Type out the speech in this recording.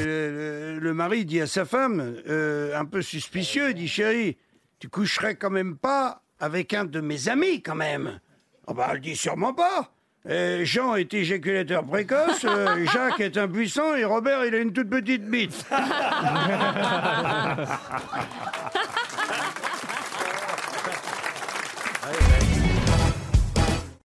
le mari dit à sa femme, euh, un peu suspicieux, il dit Chérie, tu coucherais quand même pas avec un de mes amis, quand même Ah bah, elle dit Sûrement pas. Jean est éjaculateur précoce, euh, Jacques est impuissant et Robert, il a une toute petite bite.